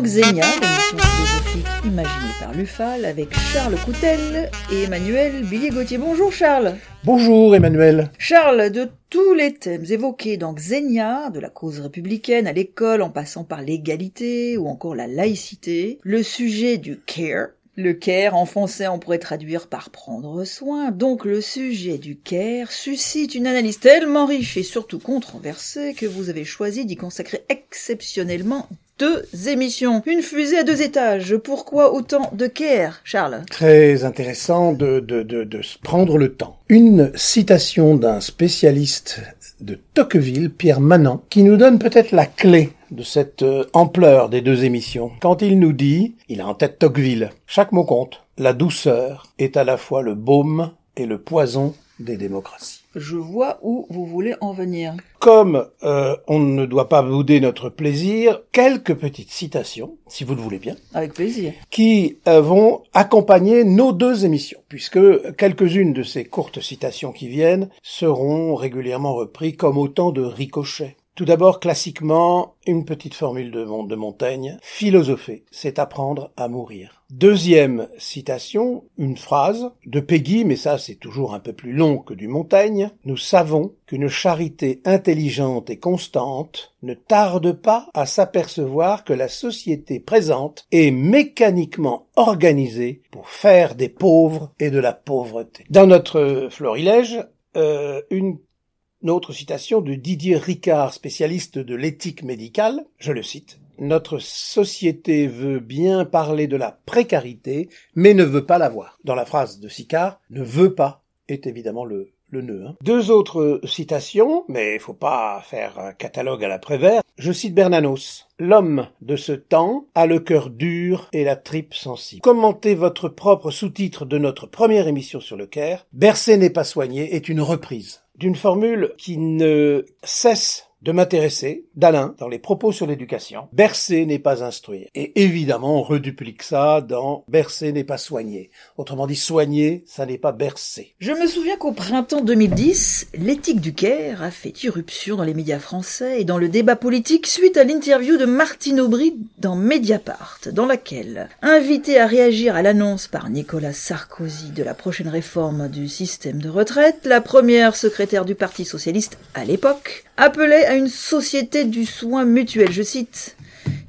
donc Zénia, l'émission philosophique imaginée par Lufal, avec Charles Coutel et Emmanuel Billier-Gauthier. Bonjour Charles Bonjour Emmanuel Charles, de tous les thèmes évoqués dans Xenia, de la cause républicaine à l'école en passant par l'égalité ou encore la laïcité, le sujet du care, le care, en français, on pourrait traduire par prendre soin. Donc, le sujet du care suscite une analyse tellement riche et surtout controversée que vous avez choisi d'y consacrer exceptionnellement deux émissions. Une fusée à deux étages. Pourquoi autant de care, Charles? Très intéressant de, de, de, de prendre le temps. Une citation d'un spécialiste de Tocqueville, Pierre Manant, qui nous donne peut-être la clé de cette euh, ampleur des deux émissions. Quand il nous dit, il a en tête Tocqueville, chaque mot compte. La douceur est à la fois le baume et le poison des démocraties. Je vois où vous voulez en venir. Comme euh, on ne doit pas bouder notre plaisir, quelques petites citations, si vous le voulez bien. Avec plaisir. Qui euh, vont accompagner nos deux émissions, puisque quelques-unes de ces courtes citations qui viennent seront régulièrement reprises comme autant de ricochets. Tout d'abord, classiquement, une petite formule de, Montaigne. Philosopher, c'est apprendre à mourir. Deuxième citation, une phrase de Peggy, mais ça c'est toujours un peu plus long que du Montaigne. Nous savons qu'une charité intelligente et constante ne tarde pas à s'apercevoir que la société présente est mécaniquement organisée pour faire des pauvres et de la pauvreté. Dans notre florilège, euh, une une autre citation de Didier Ricard, spécialiste de l'éthique médicale, je le cite. Notre société veut bien parler de la précarité, mais ne veut pas l'avoir. Dans la phrase de Sicard, ne veut pas est évidemment le, le nœud. Hein. Deux autres citations, mais il faut pas faire un catalogue à la Prévert. Je cite Bernanos. L'homme de ce temps a le cœur dur et la tripe sensible. Commentez votre propre sous-titre de notre première émission sur le Caire. Bercer n'est pas soigné est une reprise d'une formule qui ne cesse de m'intéresser, d'Alain, dans les propos sur l'éducation. Bercer n'est pas instruire. Et évidemment, on reduplique ça dans bercer n'est pas soigner. Autrement dit, soigner, ça n'est pas bercer. Je me souviens qu'au printemps 2010, l'éthique du Caire a fait irruption dans les médias français et dans le débat politique suite à l'interview de Martine Aubry dans Mediapart, dans laquelle, invité à réagir à l'annonce par Nicolas Sarkozy de la prochaine réforme du système de retraite, la première secrétaire du Parti socialiste à l'époque appelait à une société du soin mutuel, je cite,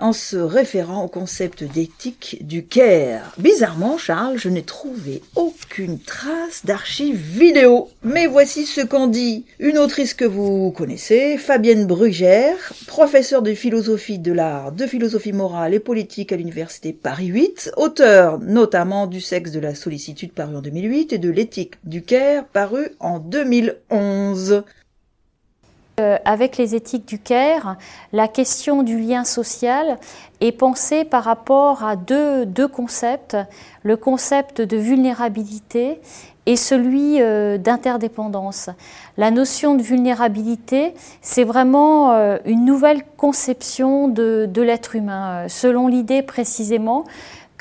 en se référant au concept d'éthique du care. Bizarrement, Charles, je n'ai trouvé aucune trace d'archives vidéo. Mais voici ce qu'en dit une autrice que vous connaissez, Fabienne Brugère, professeure de philosophie de l'art, de philosophie morale et politique à l'université Paris 8, auteur notamment du sexe de la sollicitude paru en 2008 et de l'éthique du care paru en 2011. Euh, avec les éthiques du Caire, la question du lien social est pensée par rapport à deux, deux concepts, le concept de vulnérabilité et celui euh, d'interdépendance. La notion de vulnérabilité, c'est vraiment euh, une nouvelle conception de, de l'être humain, selon l'idée précisément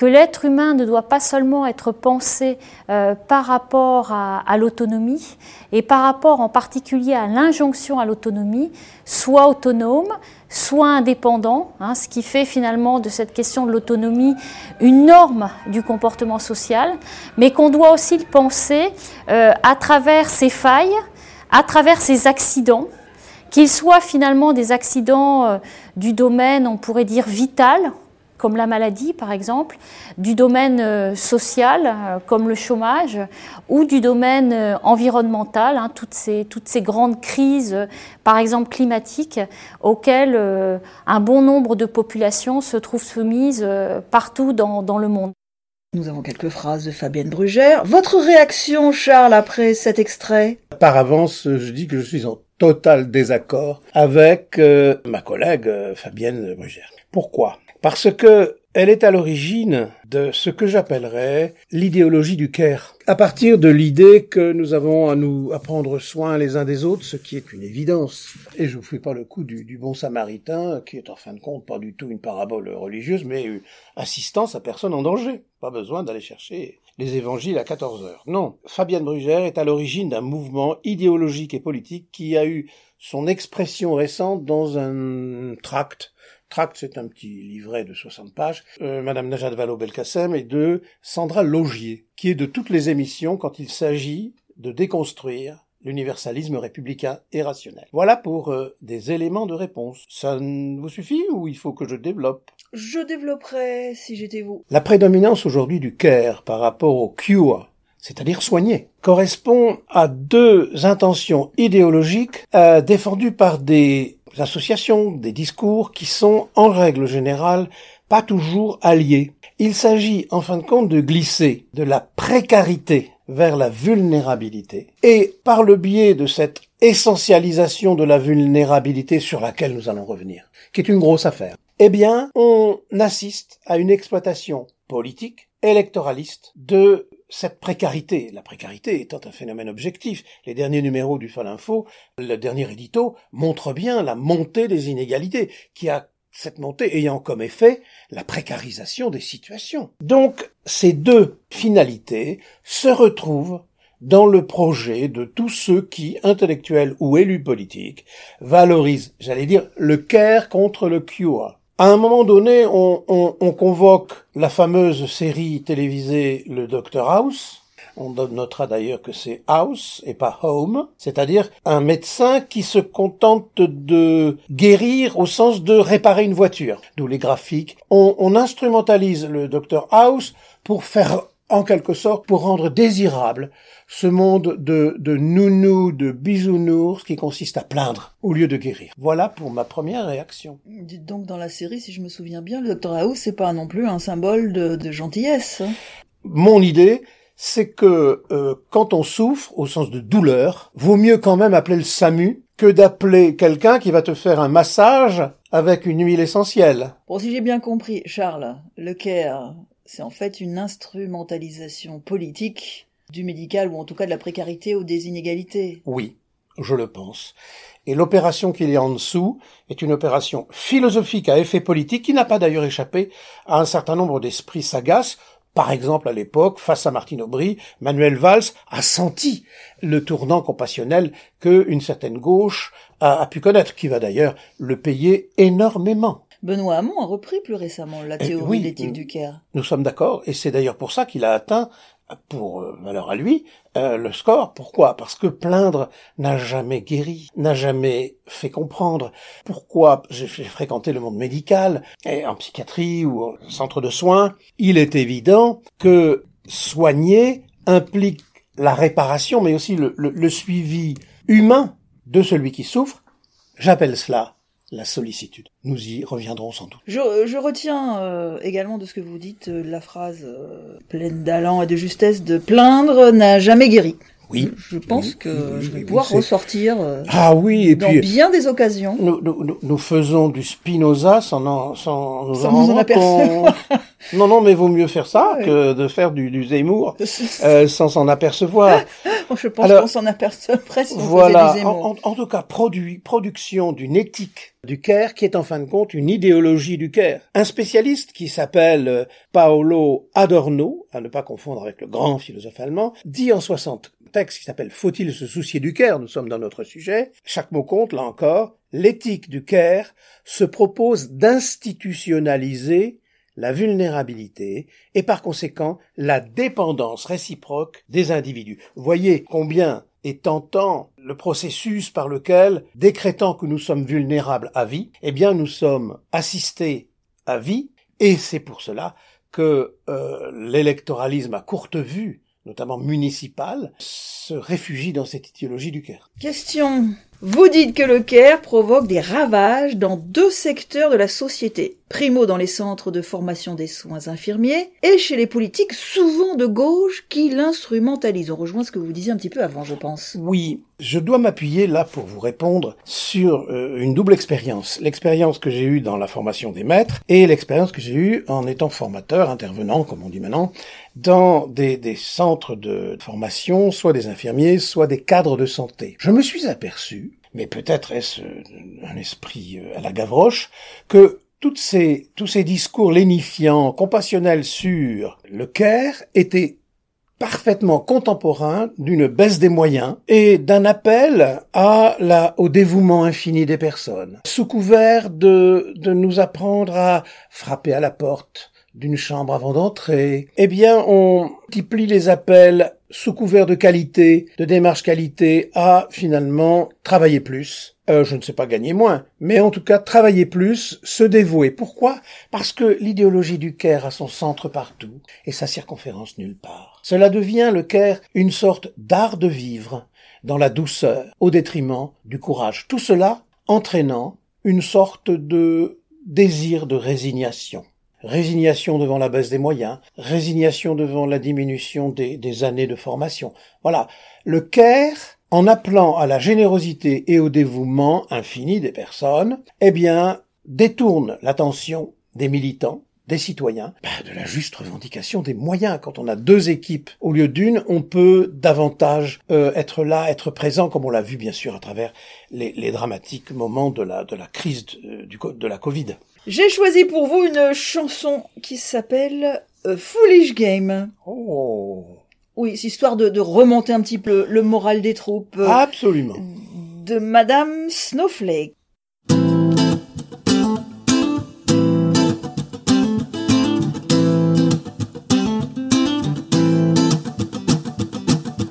que l'être humain ne doit pas seulement être pensé euh, par rapport à, l'autonomie et par rapport en particulier à l'injonction à l'autonomie, soit autonome, soit indépendant, hein, ce qui fait finalement de cette question de l'autonomie une norme du comportement social, mais qu'on doit aussi le penser euh, à travers ses failles, à travers ses accidents, qu'ils soient finalement des accidents euh, du domaine, on pourrait dire, vital, comme la maladie par exemple, du domaine euh, social euh, comme le chômage ou du domaine euh, environnemental, hein, toutes, ces, toutes ces grandes crises par exemple climatiques auxquelles un bon nombre de populations se trouvent soumises partout dans, dans le monde. Nous avons quelques phrases de Fabienne Brugère. Votre réaction, Charles, après cet extrait? Par avance, je dis que je suis en total désaccord avec ma collègue Fabienne Brugère. Pourquoi? Parce que elle est à l'origine de ce que j'appellerais l'idéologie du care. À partir de l'idée que nous avons à nous à prendre soin les uns des autres, ce qui est une évidence. Et je vous fais pas le coup du, bon samaritain, qui est en fin de compte pas du tout une parabole religieuse, mais assistance à personne en danger. Pas besoin d'aller chercher les évangiles à 14 heures. Non. Fabienne Brugère est à l'origine d'un mouvement idéologique et politique qui a eu son expression récente dans un tract Tract, c'est un petit livret de 60 pages, euh, Madame Najat Vallaud-Belkacem et de Sandra Logier, qui est de toutes les émissions quand il s'agit de déconstruire l'universalisme républicain et rationnel. Voilà pour euh, des éléments de réponse. Ça vous suffit ou il faut que je développe? Je développerai si j'étais vous. La prédominance aujourd'hui du care par rapport au cure, c'est-à-dire soigner, correspond à deux intentions idéologiques euh, défendues par des associations, des discours qui sont en règle générale pas toujours alliés. Il s'agit en fin de compte de glisser de la précarité vers la vulnérabilité. Et par le biais de cette essentialisation de la vulnérabilité sur laquelle nous allons revenir, qui est une grosse affaire, eh bien, on assiste à une exploitation politique, électoraliste de cette précarité. La précarité étant un phénomène objectif. Les derniers numéros du Fal Info, le dernier édito, montre bien la montée des inégalités qui a cette montée ayant comme effet la précarisation des situations. Donc ces deux finalités se retrouvent dans le projet de tous ceux qui, intellectuels ou élus politiques, valorisent, j'allais dire, le care contre le cure. À un moment donné, on, on convoque la fameuse série télévisée Le Docteur House, on notera d'ailleurs que c'est house et pas home, c'est-à-dire un médecin qui se contente de guérir au sens de réparer une voiture, d'où les graphiques. On, instrumentalise le docteur House pour faire en quelque sorte pour rendre désirable ce monde de, de nounou, de bisounours qui consiste à plaindre au lieu de guérir. Voilà pour ma première réaction. Dites donc dans la série, si je me souviens bien, le docteur House c'est pas non plus un symbole de, de gentillesse. Mon idée, c'est que euh, quand on souffre, au sens de douleur, vaut mieux quand même appeler le SAMU que d'appeler quelqu'un qui va te faire un massage avec une huile essentielle. Bon, si j'ai bien compris, Charles, le CARE, c'est en fait une instrumentalisation politique du médical ou en tout cas de la précarité ou des inégalités. Oui, je le pense. Et l'opération qu'il y a en dessous est une opération philosophique à effet politique qui n'a pas d'ailleurs échappé à un certain nombre d'esprits sagaces, par exemple, à l'époque, face à Martine Aubry, Manuel Valls a senti le tournant compassionnel que une certaine gauche a, pu connaître, qui va d'ailleurs le payer énormément. Benoît Hamon a repris plus récemment la eh théorie d'éthique du Caire. Nous sommes d'accord, et c'est d'ailleurs pour ça qu'il a atteint pour euh, malheur à lui, euh, le score. Pourquoi? Parce que plaindre n'a jamais guéri, n'a jamais fait comprendre. Pourquoi j'ai fréquenté le monde médical, et en psychiatrie ou en centre de soins, il est évident que soigner implique la réparation, mais aussi le suivi humain de celui qui souffre. J'appelle cela la sollicitude. Nous y reviendrons sans doute. Je, euh, retiens euh, également de ce que vous dites euh, la phrase pleine d'allant et de justesse de plaindre n'a jamais guéri. Oui. Je pense que je vais pouvoir ressortir ah oui, et dans bien des occasions. Nous, nous, nous, faisons du Spinoza sans, en, sans nous en, apercevoir. non, non, mais vaut mieux faire ça que de faire du, du Zemmour sans s'en apercevoir. je pense qu'on s'en apercevrait si on voilà, du. En, en, tout cas, produit, production d'une éthique du Caire, qui est en fin de compte une idéologie du Caire. Un spécialiste qui s'appelle euh, Paolo Adorno, à ne pas confondre avec le grand philosophe allemand, dit en 60 texte qui s'appelle Faut-il se soucier du Caire? Nous sommes dans notre sujet. Chaque mot compte, là encore. L'éthique du Caire se propose d'institutionnaliser la vulnérabilité et par conséquent la dépendance réciproque des individus. Voyez combien est tentant le processus par lequel, décrétant que nous sommes vulnérables à vie, eh bien nous sommes assistés à vie, et c'est pour cela que euh, l'électoralisme à courte vue, notamment municipal, se réfugie dans cette idéologie du Caire. Question. Vous dites que le Caire provoque des ravages dans deux secteurs de la société. Primo dans les centres de formation des soins infirmiers et chez les politiques souvent de gauche qui l'instrumentalisent. On rejoint ce que vous disiez un petit peu avant, je pense. Oui, je dois m'appuyer là pour vous répondre sur euh, une double expérience. L'expérience que j'ai eue dans la formation des maîtres et l'expérience que j'ai eue en étant formateur, intervenant, comme on dit maintenant, dans des, des centres de formation, soit des infirmiers, soit des cadres de santé. Je me suis aperçu, mais peut-être est-ce un esprit euh, à la Gavroche, que toutes ces, tous ces discours lénifiants, compassionnels sur le Caire étaient parfaitement contemporain d'une baisse des moyens et d'un appel à la, au dévouement infini des personnes, sous couvert de, de nous apprendre à frapper à la porte d'une chambre avant d'entrer. Eh bien, on multiplie les appels sous couvert de qualité, de démarche qualité, à finalement travailler plus. Euh, je ne sais pas gagner moins, mais en tout cas travailler plus, se dévouer. Pourquoi? Parce que l'idéologie du Caire a son centre partout et sa circonférence nulle part. Cela devient le Caire une sorte d'art de vivre dans la douceur, au détriment du courage. Tout cela entraînant une sorte de désir de résignation résignation devant la baisse des moyens, résignation devant la diminution des, des années de formation. Voilà. Le Caire, en appelant à la générosité et au dévouement infini des personnes, eh bien, détourne l'attention des militants, des citoyens, bah, de la juste revendication des moyens. Quand on a deux équipes au lieu d'une, on peut davantage euh, être là, être présent, comme on l'a vu bien sûr à travers les, les, dramatiques moments de la, de la crise de la Covid. J'ai choisi pour vous une chanson qui s'appelle A Foolish Game. Oh. Oui, c'est histoire de, de, remonter un petit peu le moral des troupes. Euh, Absolument. De Madame Snowflake.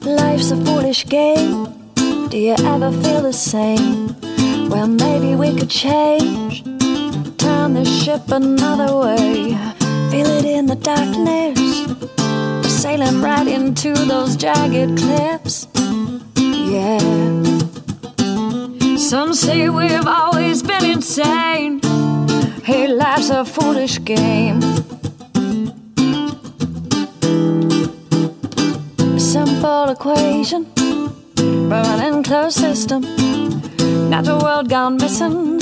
Life's a foolish game. Do you ever feel the same? Well, maybe we could change. Turn the ship another way. Feel it in the darkness. We're sailing right into those jagged cliffs. Yeah. Some say we've always been insane. Hey, life's a foolish game. Simple equation, running closed system. Natural world gone missing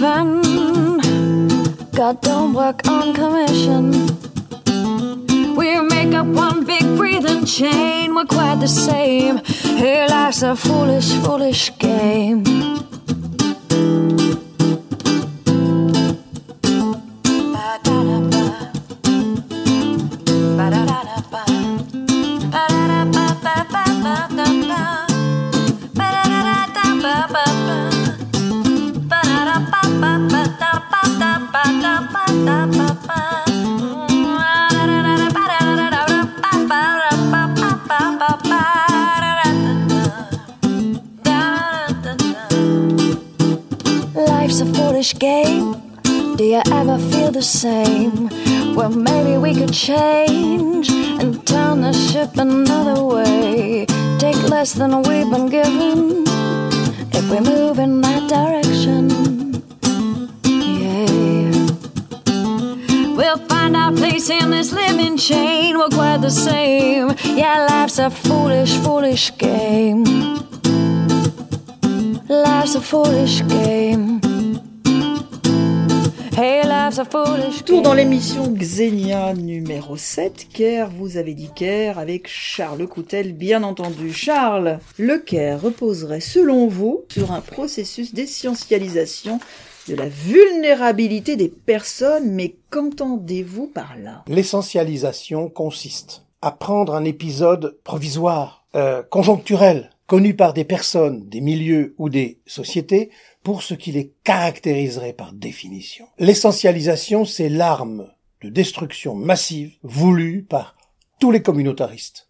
leaving. God don't work on commission. We make up one big breathing chain. We're quite the same. Here life's a foolish, foolish game. The same. Well, maybe we could change and turn the ship another way. Take less than we've been given if we move in that direction. Yeah. We'll find our place in this living chain. We're quite the same. Yeah, life's a foolish, foolish game. Life's a foolish game. Tour dans l'émission Xenia numéro 7, Caire, vous avez dit Caire, avec Charles Coutel, bien entendu. Charles, le Caire reposerait, selon vous, sur un processus d'essentialisation de la vulnérabilité des personnes, mais qu'entendez-vous par là? L'essentialisation consiste à prendre un épisode provisoire, euh, conjoncturel, connu par des personnes, des milieux ou des sociétés, pour ce qui les caractériserait par définition. L'essentialisation, c'est l'arme de destruction massive voulue par tous les communautaristes.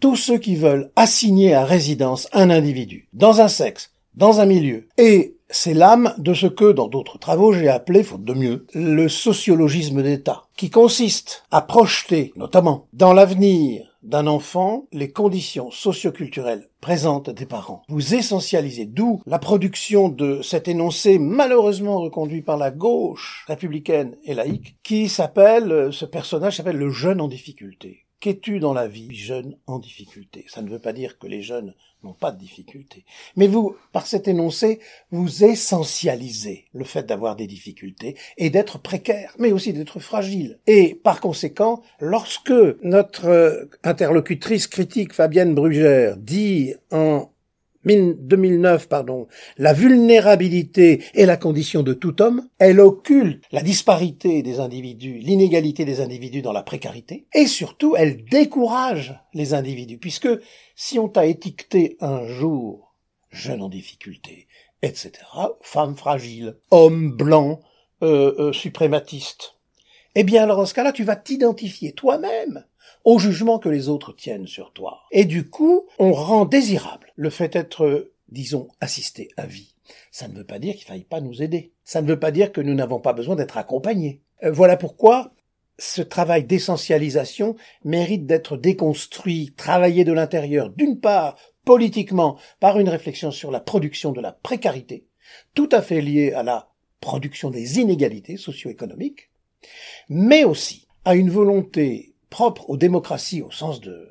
Tous ceux qui veulent assigner à résidence un individu, dans un sexe, dans un milieu, et c'est l'âme de ce que, dans d'autres travaux, j'ai appelé, faute de mieux, le sociologisme d'État, qui consiste à projeter, notamment, dans l'avenir d'un enfant, les conditions socioculturelles présentes des parents. Vous essentialisez, d'où la production de cet énoncé malheureusement reconduit par la gauche républicaine et laïque, qui s'appelle, ce personnage s'appelle le jeune en difficulté. Qu'es-tu dans la vie, jeune en difficulté? Ça ne veut pas dire que les jeunes n'ont pas de difficultés. Mais vous, par cet énoncé, vous essentialisez le fait d'avoir des difficultés et d'être précaire, mais aussi d'être fragile. Et par conséquent, lorsque notre euh, interlocutrice critique Fabienne Brugère dit en 2009, pardon, la vulnérabilité est la condition de tout homme, elle occulte la disparité des individus, l'inégalité des individus dans la précarité, et surtout elle décourage les individus, puisque si on t'a étiqueté un jour jeune en difficulté, etc., femme fragile, homme blanc, euh, euh, suprématiste, eh bien alors dans ce cas-là, tu vas t'identifier toi-même au jugement que les autres tiennent sur toi. Et du coup, on rend désirable le fait d'être, disons, assisté à vie. Ça ne veut pas dire qu'il faille pas nous aider. Ça ne veut pas dire que nous n'avons pas besoin d'être accompagnés. Euh, voilà pourquoi ce travail d'essentialisation mérite d'être déconstruit, travaillé de l'intérieur, d'une part, politiquement, par une réflexion sur la production de la précarité, tout à fait liée à la production des inégalités socio-économiques, mais aussi à une volonté propre aux démocraties au sens de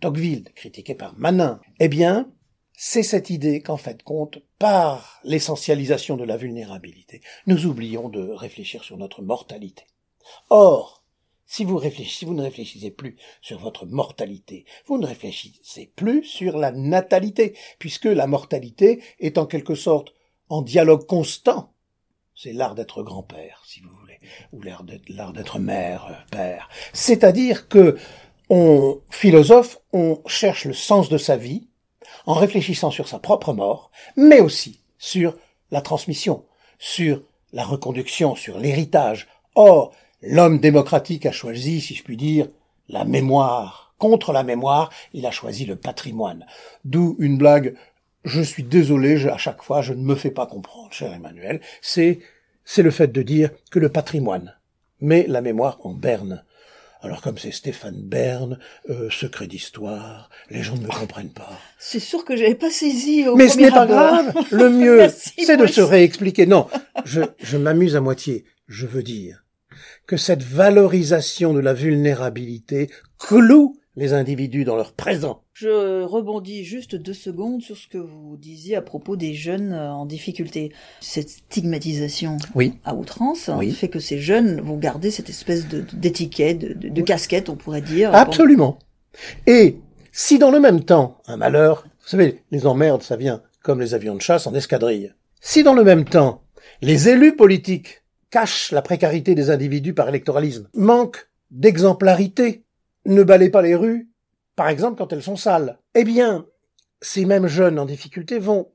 Tocqueville, critiqué par Manin, eh bien, c'est cette idée qu'en fait compte, par l'essentialisation de la vulnérabilité, nous oublions de réfléchir sur notre mortalité. Or, si vous, réfléchissez, si vous ne réfléchissez plus sur votre mortalité, vous ne réfléchissez plus sur la natalité, puisque la mortalité est en quelque sorte en dialogue constant. C'est l'art d'être grand-père, si vous voulez ou l'art d'être mère, euh, père. C'est-à-dire que on philosophe, on cherche le sens de sa vie en réfléchissant sur sa propre mort, mais aussi sur la transmission, sur la reconduction, sur l'héritage. Or, l'homme démocratique a choisi, si je puis dire, la mémoire. Contre la mémoire, il a choisi le patrimoine. D'où une blague je suis désolé, à chaque fois, je ne me fais pas comprendre, cher Emmanuel. C'est c'est le fait de dire que le patrimoine met la mémoire en berne. Alors comme c'est Stéphane Bern, euh, secret d'histoire, les gens ne me comprennent pas. C'est sûr que j'avais pas saisi au Mais ce n'est pas grave. Le mieux, c'est de se réexpliquer. Non, je, je m'amuse à moitié. Je veux dire que cette valorisation de la vulnérabilité cloue les individus dans leur présent. Je rebondis juste deux secondes sur ce que vous disiez à propos des jeunes euh, en difficulté. Cette stigmatisation oui. à outrance fait que ces jeunes vont garder cette espèce d'étiquette, de, de, casquette, on pourrait dire. Absolument. Et si dans le même temps, un malheur, vous savez, les emmerdes, ça vient comme les avions de chasse en escadrille. Si dans le même temps, les élus politiques cachent la précarité des individus par électoralisme, manquent d'exemplarité, ne balayent pas les rues, par exemple quand elles sont sales. Eh bien, ces mêmes jeunes en difficulté vont,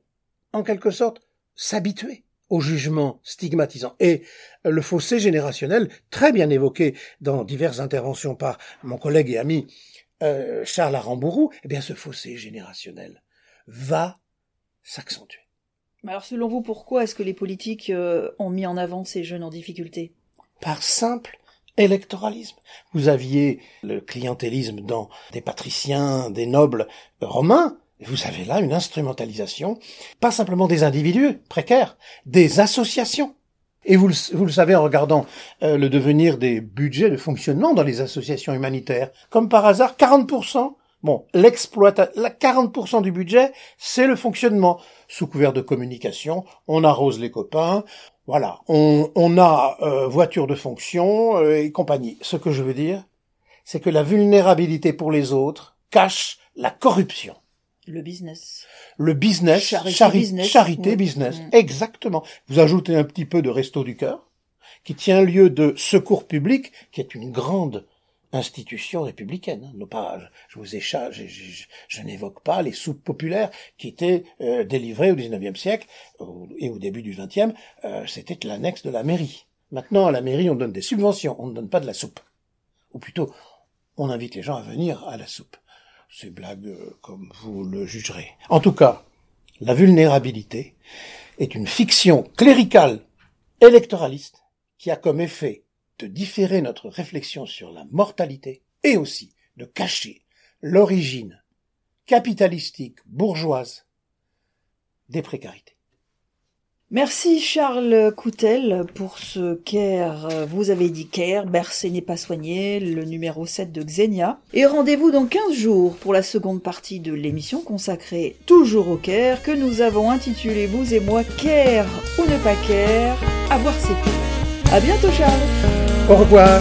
en quelque sorte, s'habituer au jugement stigmatisant. Et le fossé générationnel, très bien évoqué dans diverses interventions par mon collègue et ami euh, Charles Arambourou, eh bien ce fossé générationnel va s'accentuer. Alors selon vous, pourquoi est-ce que les politiques euh, ont mis en avant ces jeunes en difficulté? Par simple électoralisme. Vous aviez le clientélisme dans des patriciens, des nobles romains. Vous avez là une instrumentalisation, pas simplement des individus précaires, des associations. Et vous le, vous le savez en regardant euh, le devenir des budgets de fonctionnement dans les associations humanitaires. Comme par hasard, 40% Bon, l'exploitation, 40% du budget, c'est le fonctionnement. Sous couvert de communication, on arrose les copains, voilà, on, on a euh, voiture de fonction euh, et compagnie. Ce que je veux dire, c'est que la vulnérabilité pour les autres cache la corruption. Le business. Le business, charité, business. Mm. Exactement. Vous ajoutez un petit peu de resto du cœur, qui tient lieu de secours public, qui est une grande institution républicaine. Non pas, je vous je, n'évoque pas les soupes populaires qui étaient euh, délivrées au XIXe siècle et au début du XXe. Euh, C'était l'annexe de la mairie. Maintenant, à la mairie, on donne des subventions, on ne donne pas de la soupe. Ou plutôt, on invite les gens à venir à la soupe. C'est blague euh, comme vous le jugerez. En tout cas, la vulnérabilité est une fiction cléricale électoraliste qui a comme effet de différer notre réflexion sur la mortalité et aussi de cacher l'origine capitalistique bourgeoise des précarités. Merci Charles Coutel pour ce Caire, vous avez dit Caire, bercé n'est pas soigné, le numéro 7 de Xenia. Et rendez-vous dans 15 jours pour la seconde partie de l'émission consacrée toujours au Caire que nous avons intitulée vous et moi Caire ou ne pas Caire, à voir ses À bientôt Charles. Au revoir.